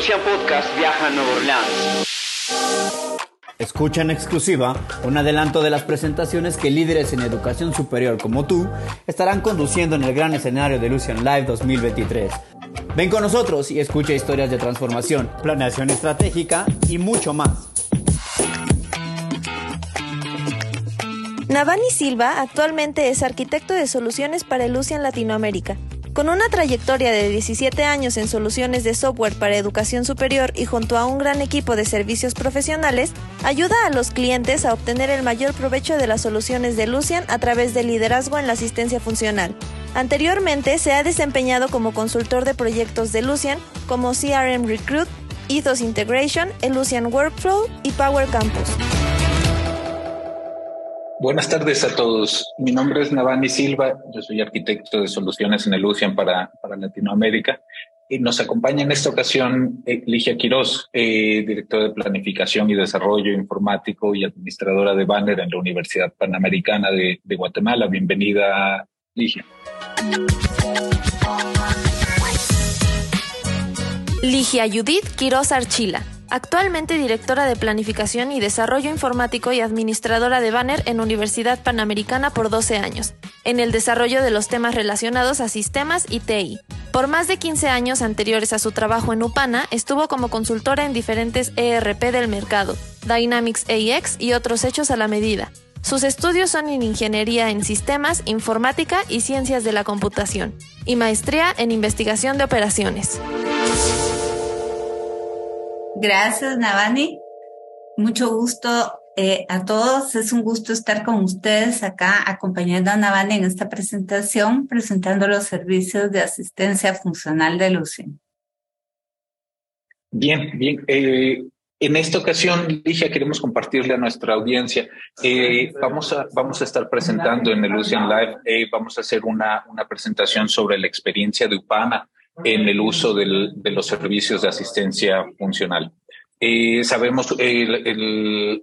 Lucian Podcast viaja a Nueva Orleans. Escucha en exclusiva un adelanto de las presentaciones que líderes en educación superior como tú estarán conduciendo en el gran escenario de Lucian Live 2023. Ven con nosotros y escucha historias de transformación, planeación estratégica y mucho más. Navani Silva actualmente es arquitecto de soluciones para Lucian Latinoamérica. Con una trayectoria de 17 años en soluciones de software para educación superior y junto a un gran equipo de servicios profesionales, ayuda a los clientes a obtener el mayor provecho de las soluciones de Lucian a través del liderazgo en la asistencia funcional. Anteriormente se ha desempeñado como consultor de proyectos de Lucian como CRM Recruit, Ethos Integration, Lucian Workflow y Power Campus. Buenas tardes a todos. Mi nombre es Navani Silva. Yo soy arquitecto de soluciones en el UCIAN para, para Latinoamérica. Y nos acompaña en esta ocasión eh, Ligia Quiroz, eh, directora de Planificación y Desarrollo Informático y administradora de Banner en la Universidad Panamericana de, de Guatemala. Bienvenida, Ligia. Ligia Judith Quiroz Archila actualmente directora de Planificación y Desarrollo Informático y administradora de Banner en Universidad Panamericana por 12 años, en el desarrollo de los temas relacionados a sistemas y TI. Por más de 15 años anteriores a su trabajo en UPANA, estuvo como consultora en diferentes ERP del mercado, Dynamics AX y otros hechos a la medida. Sus estudios son en Ingeniería en Sistemas, Informática y Ciencias de la Computación, y maestría en Investigación de Operaciones. Gracias, Navani. Mucho gusto eh, a todos. Es un gusto estar con ustedes acá acompañando a Navani en esta presentación, presentando los servicios de asistencia funcional de Lucien. Bien, bien. Eh, en esta ocasión, Ligia, queremos compartirle a nuestra audiencia. Eh, vamos, a, vamos a estar presentando en el Lucian Live, vamos a hacer una, una presentación sobre la experiencia de UPANA en el uso de los servicios de asistencia funcional. Eh, sabemos, el, el,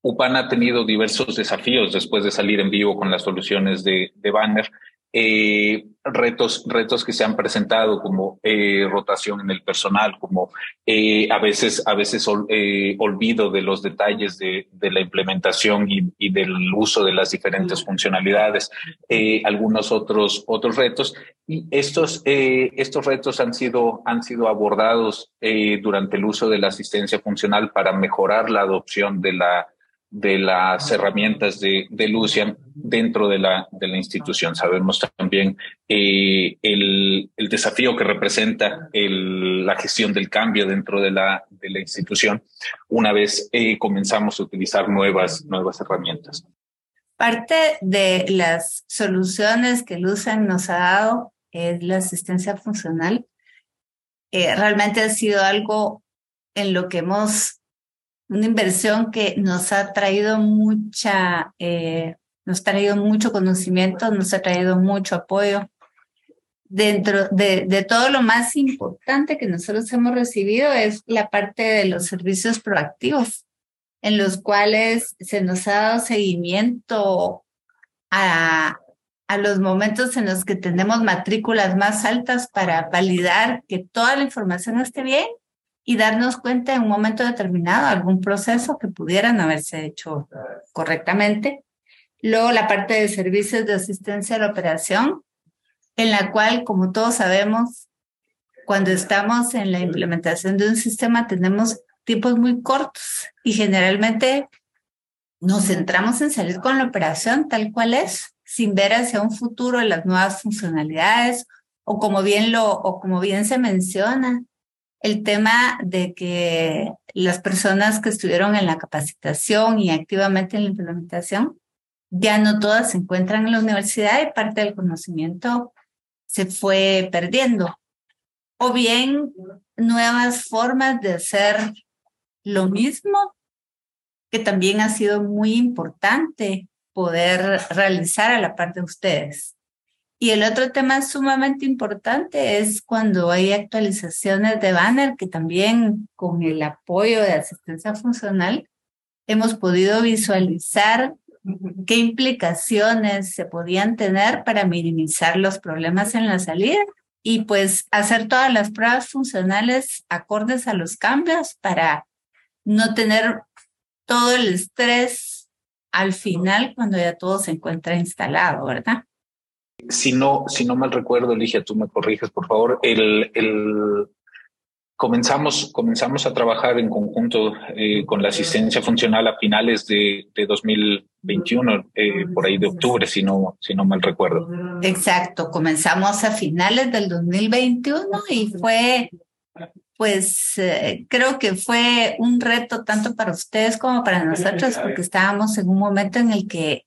UPAN ha tenido diversos desafíos después de salir en vivo con las soluciones de Banner eh, retos, retos que se han presentado como eh, rotación en el personal, como eh, a veces, a veces eh, olvido de los detalles de, de la implementación y, y, del uso de las diferentes funcionalidades, eh, algunos otros, otros retos. Y estos, estos retos han sido, han sido abordados durante el uso de la asistencia funcional para mejorar la adopción de la de las herramientas de, de Lucian dentro de la, de la institución. Sabemos también eh, el, el, desafío que representa el, la gestión del cambio dentro de la, de la institución una vez eh, comenzamos a utilizar nuevas, nuevas herramientas. Parte de las soluciones que Lucian nos ha dado es la asistencia funcional. Eh, realmente ha sido algo en lo que hemos una inversión que nos ha traído mucha, eh, nos ha traído mucho conocimiento, nos ha traído mucho apoyo. Dentro de, de, todo lo más importante que nosotros hemos recibido es la parte de los servicios proactivos, en los cuales se nos ha dado seguimiento a, a los momentos en los que tenemos matrículas más altas para validar que toda la información esté bien y darnos cuenta en un momento determinado algún proceso que pudieran haberse hecho correctamente. Luego la parte de servicios de asistencia a la operación, en la cual, como todos sabemos, cuando estamos en la implementación de un sistema tenemos tiempos muy cortos y generalmente nos centramos en salir con la operación tal cual es, sin ver hacia un futuro las nuevas funcionalidades o como bien lo o como bien se menciona, el tema de que las personas que estuvieron en la capacitación y activamente en la implementación, ya no todas se encuentran en la universidad y parte del conocimiento se fue perdiendo. O bien nuevas formas de hacer lo mismo, que también ha sido muy importante poder realizar a la parte de ustedes. Y el otro tema sumamente importante es cuando hay actualizaciones de banner, que también con el apoyo de asistencia funcional hemos podido visualizar qué implicaciones se podían tener para minimizar los problemas en la salida y pues hacer todas las pruebas funcionales acordes a los cambios para no tener todo el estrés al final cuando ya todo se encuentra instalado, ¿verdad? Si no, si no mal recuerdo, Ligia, tú me corriges, por favor, el, el, comenzamos, comenzamos a trabajar en conjunto eh, con la asistencia funcional a finales de, de 2021, eh, por ahí de octubre, si no, si no mal recuerdo. Exacto, comenzamos a finales del 2021 y fue, pues eh, creo que fue un reto tanto para ustedes como para nosotros, porque estábamos en un momento en el que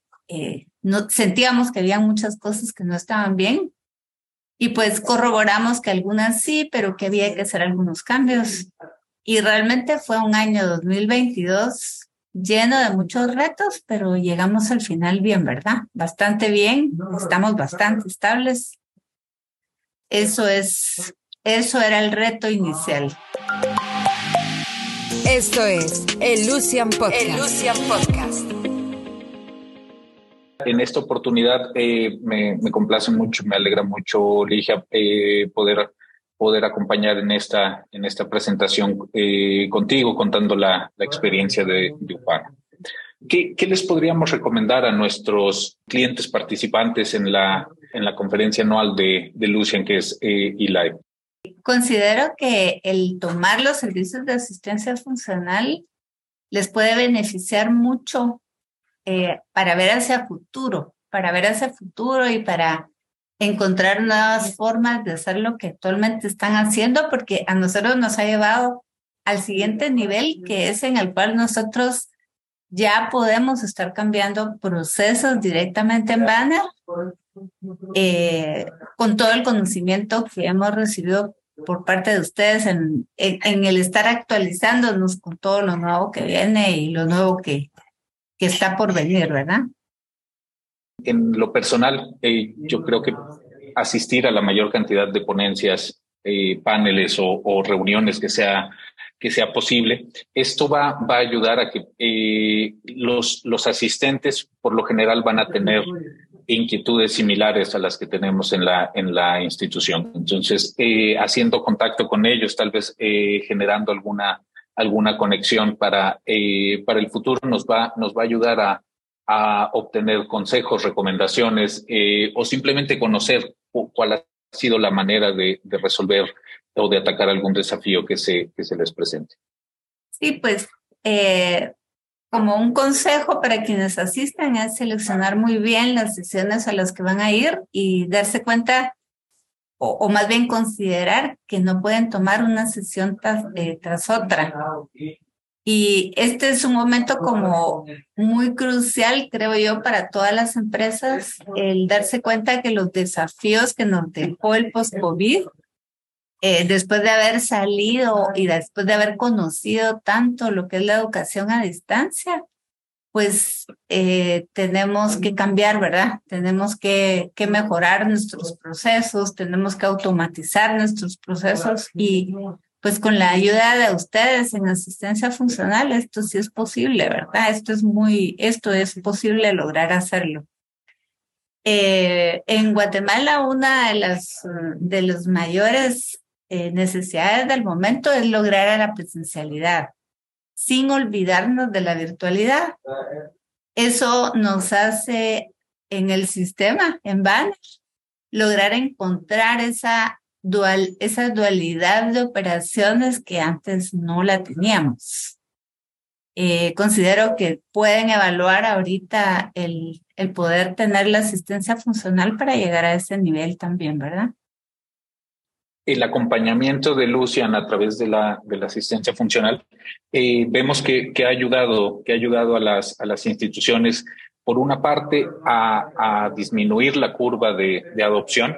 no, sentíamos que había muchas cosas que no estaban bien y pues corroboramos que algunas sí, pero que había que hacer algunos cambios. Y realmente fue un año 2022 lleno de muchos retos, pero llegamos al final bien, ¿verdad? Bastante bien, estamos bastante estables. Eso es, eso era el reto inicial. Esto es el Lucian Podcast. El Lucian Podcast. En esta oportunidad eh, me, me, complace mucho, me alegra mucho, Ligia, eh, poder, poder acompañar en esta, en esta presentación eh, contigo, contando la, la experiencia de, de ¿Qué, ¿Qué, les podríamos recomendar a nuestros clientes participantes en la, en la conferencia anual de, de Lucian, que es eLive? Considero que el tomar los servicios de asistencia funcional les puede beneficiar mucho eh, para ver hacia futuro, para ver hacia futuro y para encontrar nuevas formas de hacer lo que actualmente están haciendo, porque a nosotros nos ha llevado al siguiente nivel, que es en el cual nosotros ya podemos estar cambiando procesos directamente en Banner, eh, con todo el conocimiento que hemos recibido por parte de ustedes en, en, el estar actualizándonos con todo lo nuevo que viene y lo nuevo que, que está por venir, ¿verdad? En lo personal, eh, yo creo que asistir a la mayor cantidad de ponencias, eh, paneles o, reuniones que sea, que sea posible, esto va, va a ayudar a que eh, los, los asistentes por lo general van a tener inquietudes similares a las que tenemos en la, en la institución. Entonces, haciendo contacto con ellos, tal vez generando alguna alguna conexión para, eh, para el futuro, nos va, nos va a ayudar a, a obtener consejos, recomendaciones eh, o simplemente conocer cuál ha sido la manera de, de, resolver o de atacar algún desafío que se, que se les presente. Sí, pues eh, como un consejo para quienes asistan es seleccionar muy bien las sesiones a las que van a ir y darse cuenta o, más bien considerar que no pueden tomar una sesión tras, eh, tras otra. Y este es un momento como muy crucial, creo yo, para todas las empresas, el darse cuenta que los desafíos que nos dejó el post-COVID, eh, después de haber salido y después de haber conocido tanto lo que es la educación a distancia, pues eh, tenemos que cambiar, ¿verdad? Tenemos que, mejorar nuestros procesos, tenemos que automatizar nuestros procesos y pues con la ayuda de ustedes en asistencia funcional, esto sí es posible, ¿verdad? Esto es muy, esto es posible lograr hacerlo. Eh, en Guatemala, una de las de los mayores eh, necesidades del momento es lograr a la presencialidad sin olvidarnos de la virtualidad. Eso nos hace en el sistema, en Banner, lograr encontrar esa, dual, esa dualidad de operaciones que antes no la teníamos. Eh, considero que pueden evaluar ahorita el, el poder tener la asistencia funcional para llegar a ese nivel también, ¿verdad? El acompañamiento de Lucian a través de la, asistencia funcional, eh, vemos que, ha ayudado, que ha ayudado a las, instituciones, por una parte, a, disminuir la curva de, adopción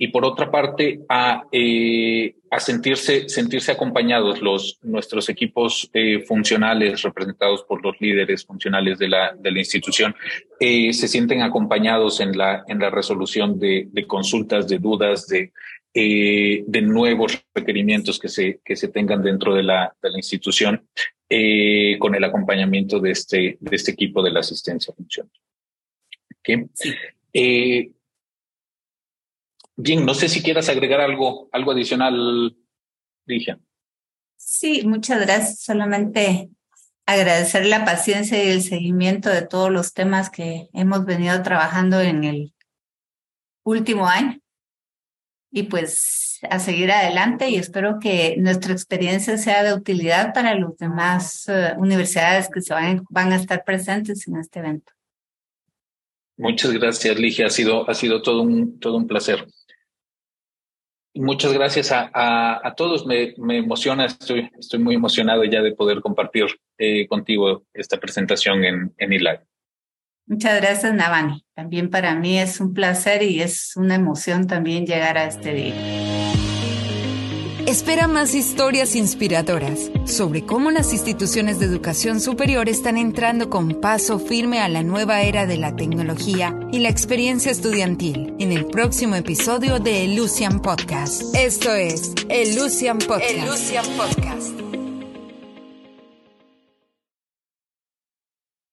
y por otra parte, a, eh, sentirse, sentirse acompañados los, nuestros equipos eh, funcionales representados por los líderes funcionales de la, institución, se sienten acompañados en la, en la resolución de consultas, de dudas, de, eh, de nuevos requerimientos que se, que se tengan dentro de la, de la institución eh, con el acompañamiento de este, de este equipo de la asistencia funcional. ¿Okay? Eh, Bien, no sé si quieras agregar algo, algo adicional, Ligia. Sí, muchas gracias. Solamente agradecer la paciencia y el seguimiento de todos los temas que hemos venido trabajando en el último año. Y pues a seguir adelante y espero que nuestra experiencia sea de utilidad para las demás eh, universidades que se van, van a estar presentes en este evento. Muchas gracias, Ligia. Ha sido, ha sido todo un, todo un placer. Muchas gracias a, a, todos. Me, me, emociona, estoy, estoy muy emocionado ya de poder compartir eh, contigo esta presentación en, en eLive. Muchas gracias, Navani. También para mí es un placer y es una emoción también llegar a este día. Espera más historias inspiradoras sobre cómo las instituciones de educación superior están entrando con paso firme a la nueva era de la tecnología y la experiencia estudiantil en el próximo episodio de Lucian Podcast. Esto es el Lucian Podcast. El Lucian Podcast.